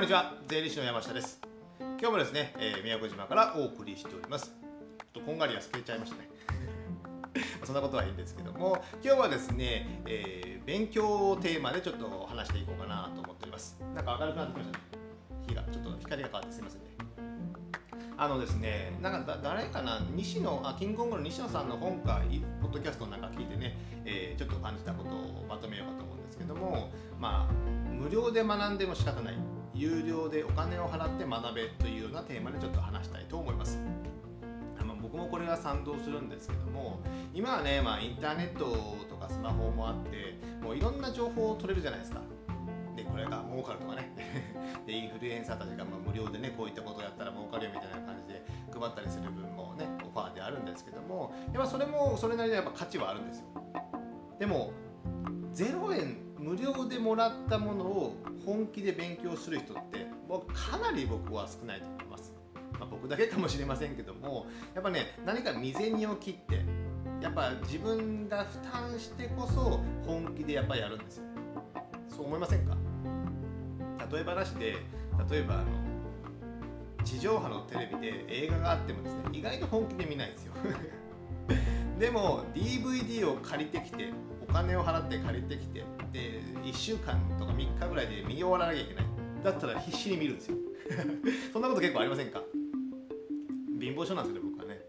んにちは。税理士の山下です。今日もですね、えー宮古島からお送りしております。ちょっとこんがりは透けちゃいましたね。そんなことはいいんですけども今日はですね、えー勉強をテーマでちょっと話していこうかなと思っております。なんか明るくなってきましたね。日がちょっと光が変わってすいませんね。あのですね、なんかだ誰かな、西野、あキングコングの西野さんの本か、ポッドキャストなんか聞いてね、えーちょっと感じたことをまとめようかと思うんですけども、まあ、無料で学んでも仕方ない、有料でお金を払って学べというようなテーマでちょっと話したいと思います。僕もこれは賛同するんですけども今はね、まあ、インターネットとかスマホもあってもういろんな情報を取れるじゃないですか。でこれが儲かるとかね。でインフルエンサーたちがま無料でねこういったことをやったら儲かるよみたいな感じで配ったりする分もねオファーであるんですけどもやっぱそれもそれなりのやっぱ価値はあるんですよ。でも0円無料でもらったものを本気で勉強する人って僕かなり僕は少ないと思います、まあ、僕だけかもしれませんけどもやっぱね何か未然を切ってやっぱ自分が負担してこそ本気でやっぱやるんですよ。そう思いませんか？例え話で例えばあの地上波のテレビで映画があってもですね意外と本気で見ないんですよ。でも DVD を借りてきてお金を払って借りてきてで1週間とか3日ぐらいで見終わらなきゃいけない。だったら必死に見るんですよ。そんなこと結構ありませんか？貧乏症なんですよね僕はね。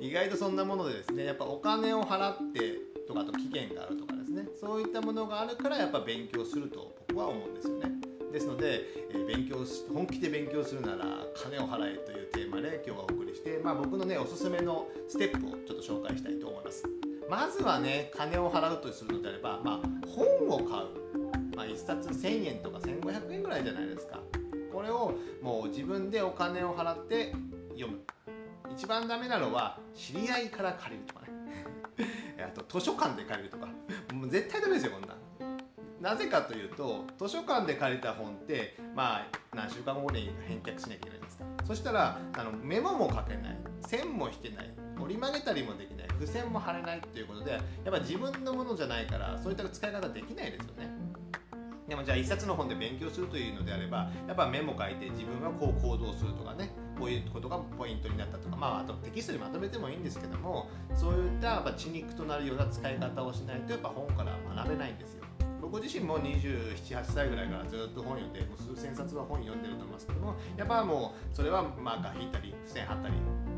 意外とそんなものでですねやっぱお金を払ってとかあと期限があるとかですね。そういったものがあるからやっぱ勉強すると僕は思うんですよね。ですので、えー勉強し本気で勉強するなら金を払えというテーマで今日はお送りして、まあ、僕のねおすすめのステップをちょっと紹介したいと思います。まずはね金を払うとするのであれば、まあ、本を買う、まあ、1冊1000円とか1500円ぐらいじゃないですか。これをもう自分でお金を払って読む。一番ダメなのは知り合いから借りるとかね。あと図書館で借りるとか。もう絶対ダメですよこんななぜかというと図書館で借りた本ってまあ何週間後に返却しなきゃいけないじゃないですか。そしたらあのメモも書けない。線も引けない。折り曲げたりもできない。付箋も貼れないっていうことでやっぱ自分のものじゃないからそういった使い方できないですよね。でもじゃあ一冊の本で勉強するというのであればやっぱメモ書いて自分はこう行動するとかねこういうことがポイントになったとかまああとテキストにまとめてもいいんですけどもそういったやっぱ血肉となるような使い方をしないとやっぱ本から学べないんですよ。僕自身も278歳ぐらいからずっと本読んでもう数千冊は本読んでると思いますけどもやっぱもうそれはマーカー引いたり付箋貼ったり、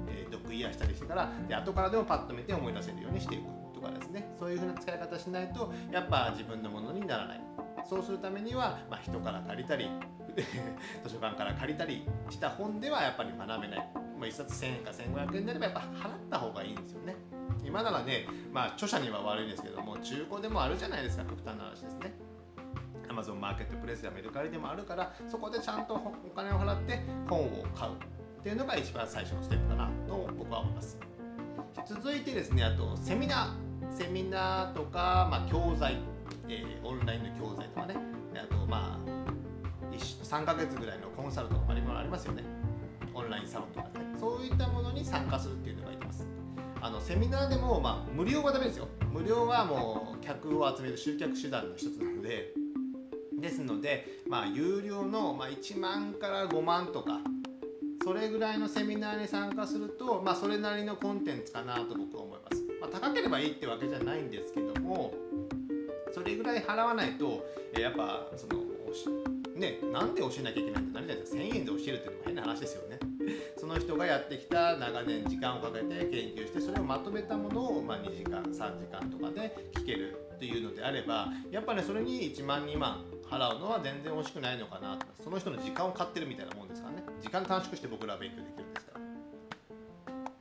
えー、ドッグイヤーしたりしてからで後からでもパッと見て思い出せるようにしていくとかですね。そういうふうな使い方しないとやっぱ自分のものにならない。そうするためには、まあ、人から借りたり 図書館から借りたりした本ではやっぱり学べない。もう1冊1000円か1500円であればやっぱ払った方がいいんですよね。今ならね、まあ、著者には悪いですけども中古でもあるじゃないですか極端な話ですね。Amazon マーケットプレスやメルカリでもあるからそこでちゃんとお金を払って本を買うっていうのが一番最初のステップかなと僕は思います。続いてですねあとセミナー。セミナーとか、まあ、教材、えーオンラインの教材とかね。あとまあ3ヶ月ぐらいのコンサルとかもありますよね。オンラインサロンとかね。そういったものに参加するっていうのあのセミナーでも、まあ、無料はダメですよ。無料はもう客を集める集客手段の一つなので。ですので、まあ、有料の、まあ、1万から5万とかそれぐらいのセミナーに参加すると、まあ、それなりのコンテンツかなと僕は思います、まあ、高ければいいってわけじゃないんですけどもそれぐらい払わないとやっぱそのねなんで教えなきゃいけないってなるじゃな1000円で教えるっていうのも変な話ですよね。の人がやってきた長年時間をかけて研究してそれをまとめたものを、ま、2時間3時間とかで聞けるっていうのであればやっぱねそれに1万2万払うのは全然惜しくないのかなと。その人の時間を買ってるみたいなもんですからね。時間短縮して僕らは勉強できるんですか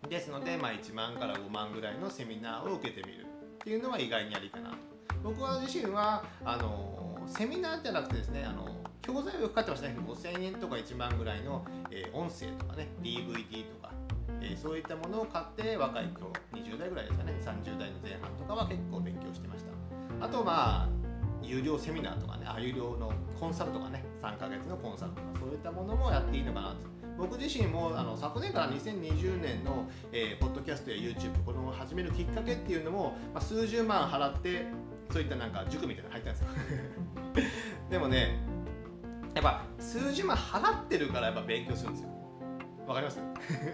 ら。ですので、まあ、1万から5万ぐらいのセミナーを受けてみるっていうのは意外にありかな。と僕は自身はあのセミナーじゃなくてですねあの教材をよく買ってましたね。5000円とか1万ぐらいの、えー音声とかね DVD とか、えーそういったものを買って若い頃20代ぐらいですかね30代の前半とかは結構勉強してました。あとまあ有料セミナーとかねあ有料のコンサルとかね3ヶ月のコンサルとかそういったものもやっていいのかなと。僕自身もあの昨年から2020年の、えーポッドキャストや YouTube これを始めるきっかけっていうのも、まあ、数十万払ってそういったなんか塾みたいなの入ったんですよ。でもねやっぱ数十万払ってるからやっぱ勉強するんですよ。わかります？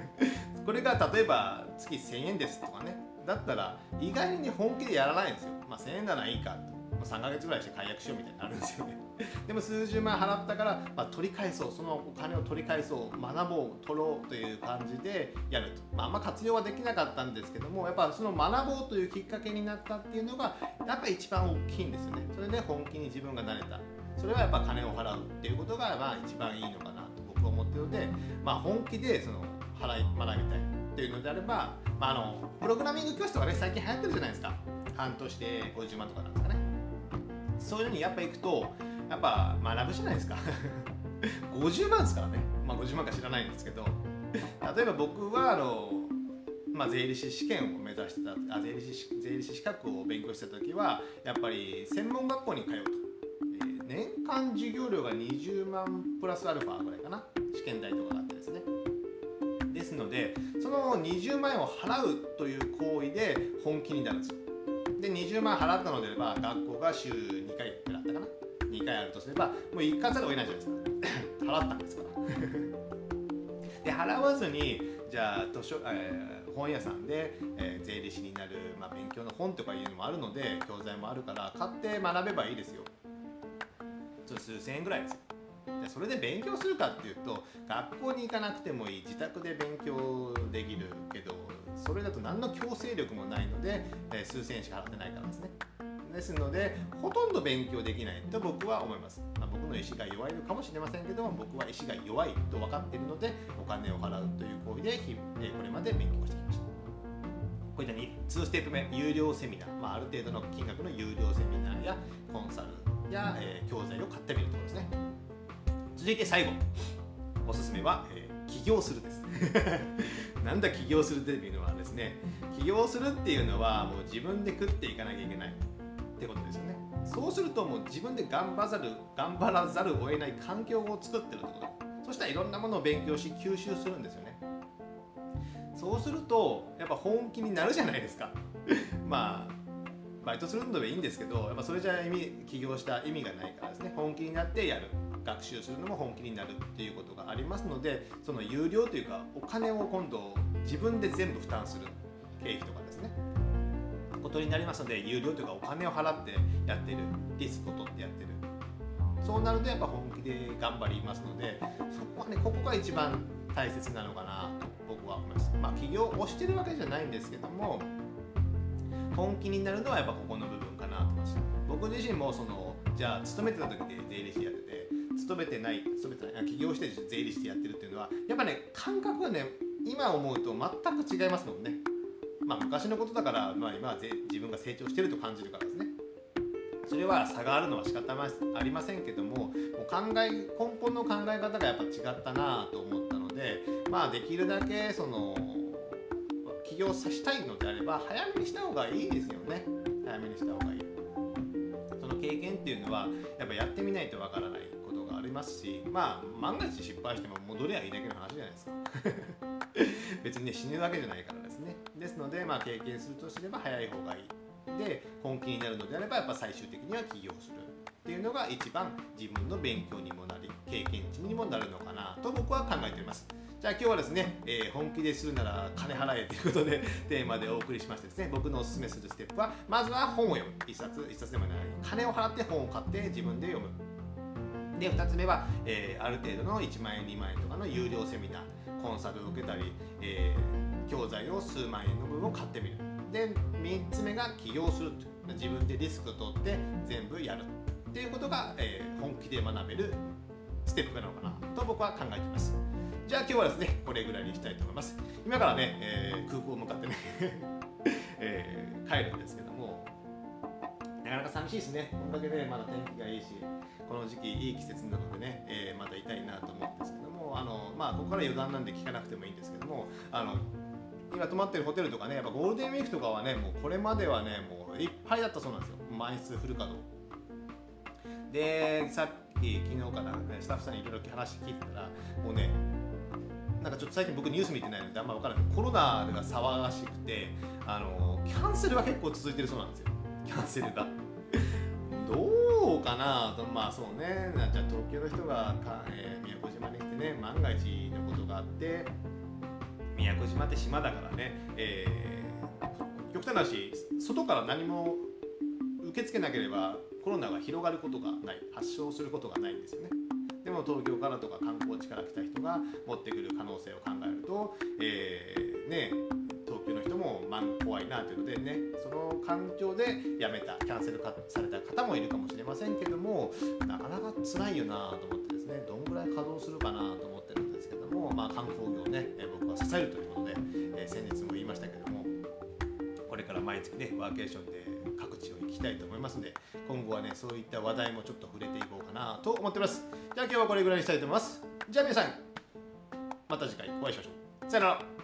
これが例えば月1000円ですとかね。だったら意外に、本気でやらないんですよ。まあ1000円ならいいかと。3ヶ月ぐらいして解約しようみたいになるんですよね。でも数十万払ったから、まあ、取り返そう。そのお金を取り返そう。学ぼう取ろうという感じでやると、まあ、あんま活用はできなかったんですけどもやっぱその学ぼうというきっかけになったっていうのがやっぱり一番大きいんですよね。それで本気に自分がなれた。それはやっぱ金を払うっていうことがまあ一番いいのかなと僕は思ってるので、まあ、本気でその払い学びたいっていうのであれば、まあ、あのプログラミング教室とかね最近流行ってるじゃないですか。半年で50万とかなんですかね。そういうのにやっぱ行くとやっぱ学ぶじゃないですか。50万ですからね。まあ50万か知らないんですけど。例えば僕はあのまあ、税理士試験を目指してたあ税理士税理士資格を勉強してた時はやっぱり専門学校に通うと、年間授業料が20万プラスアルファぐらいかな。試験代とかがあってですね。ですのでその20万円を払うという行為で本気になるんですよ。で20万払ったのであれば学校が週2回ぐらいだったかな。2回あるとすればもう行かざるを得ないじゃないですか。払ったんですから。で払わずにじゃあ図書、えー、本屋さんで、えー、税理士になる、まあ、勉強の本とかいうのもあるので教材もあるから買って学べばいいですよ。数千円ぐらいですよ。でそれで勉強するかっていうと学校に行かなくてもいい自宅で勉強できるけどそれだと何の強制力もないので、えー、数千円しか払ってないからですね。ですのでほとんど勉強できないと僕は思います、まあ、僕の意思が弱いのかもしれませんけども僕は意思が弱いと分かっているのでお金を払うという行為でこれまで勉強してきました。こういった2ステップ目有料セミナー、まあ、ある程度の金額の有料セミナーやコンサルや、えー、教材を買ってみるところですね。続いて最後。おすすめは、えー、起業するです。なんだ起業するっていうのはですね起業するっていうのはもう自分で食っていかなきゃいけないってことですよね。そうするともう自分で頑張ざる頑張らざるを得ない環境を作ってるってこと。そしたらいろんなものを勉強し吸収するんですよね。そうするとやっぱ本気になるじゃないですか。まあバイトするのでいいんですけどやっぱそれじゃ意味起業した意味がないからですね本気になってやる。学習するのも本気になるっていうことがありますのでその有料というかお金を今度自分で全部負担する経費とかですね。ことになりますので有料というかお金を払ってやってるリスクを取ってやってる。そうなるとやっぱ本気で頑張りますのでそこはねここが一番大切なのかなと僕は思います。まあ起業をしてるわけじゃないんですけども本気になるのはやっぱここの部分かなと思います。僕自身もそのじゃあ勤めてた時で税理士やって勤めてない勤めてない起業して税理士でやってるっていうのはやっぱね感覚がね今思うと全く違いますもんね。まあ昔のことだから、まあ、今は自分が成長してると感じるからですね。それは差があるのは仕方ありませんけどももう考え根本の考え方がやっぱ違ったなと思ったのでまあできるだけその起業させたいのであれば早めにした方がいいですよね。早めにした方がいい。その経験っていうのはやっぱやってみないとわからないことがありますしまあ万が一失敗しても戻りゃいいだけの話じゃないですか。別にね死ぬわけじゃないからですね。ですのでまあ経験するとすれば早い方がいい。で本気になるのであればやっぱ最終的には起業するっていうのが一番自分の勉強にもなり経験値にもなるのかなと僕は考えております。じゃあ今日はですね、えー、本気でするなら金払えということで テーマでお送りしましてですね僕のおすすめするステップはまずは本を読む。一冊一冊でもない金を払って本を買って自分で読む。で2つ目は、えー、ある程度の1万円2万円とかの有料セミナー。コンサルを受けたり、えー、教材を数万円の分を買ってみる。で3つ目が起業する自分でリスクを取って全部やる。っていうことが、えー、本気で学べるステップなのかなと僕は考えています。じゃあ今日はですねこれぐらいにしたいと思います。今からね、えー、空港向かってね えー、帰るんですけどもなかなか寂しいですね。こんだけねまだ天気がいいしこの時期いい季節なのでね、えー、またいたいなと思うんですけどもあの、まあ、ここから余談なんで聞かなくてもいいんですけどもあの今泊まってるホテルとかねやっぱゴールデンウィークとかはねもうこれまではねもういっぱいだったそうなんですよ。満室フル稼働。でさっき昨日からスタッフさんにいろいろ話聞いてたらもうねなんかちょっと最近僕ニュース見てないのであんま分からない。コロナが騒がしくてあのキャンセルは結構続いてるそうなんですよ。キャンセルが。どううかなと。まあそうね。じゃあ東京の人がか、えー、宮古島に来てね万が一のことがあって宮古島って島だからね、えー、極端な話外から何も受け付けなければコロナが広がることがない。発症することがないんですよねでも東京からとか観光地から来た人が持ってくる可能性を考えると、えー、ね東京の人もまあ怖いなというのでねその環境で辞めたキャンセルされた方もいるかもしれませんけどもなかなか辛いよなと思ってですねどんぐらい稼働するかなと思ってるんですけども、まあ、観光業をね僕は支えるということで、えー、先日も言いましたけどもこれから毎月ねワーケーションで各地を行きたいと思いますので今後はねそういった話題もちょっと触れていこうかなと思ってます。じゃあ今日はこれぐらいにしたいと思います。じゃあ皆さんまた次回お会いしましょう。さよなら。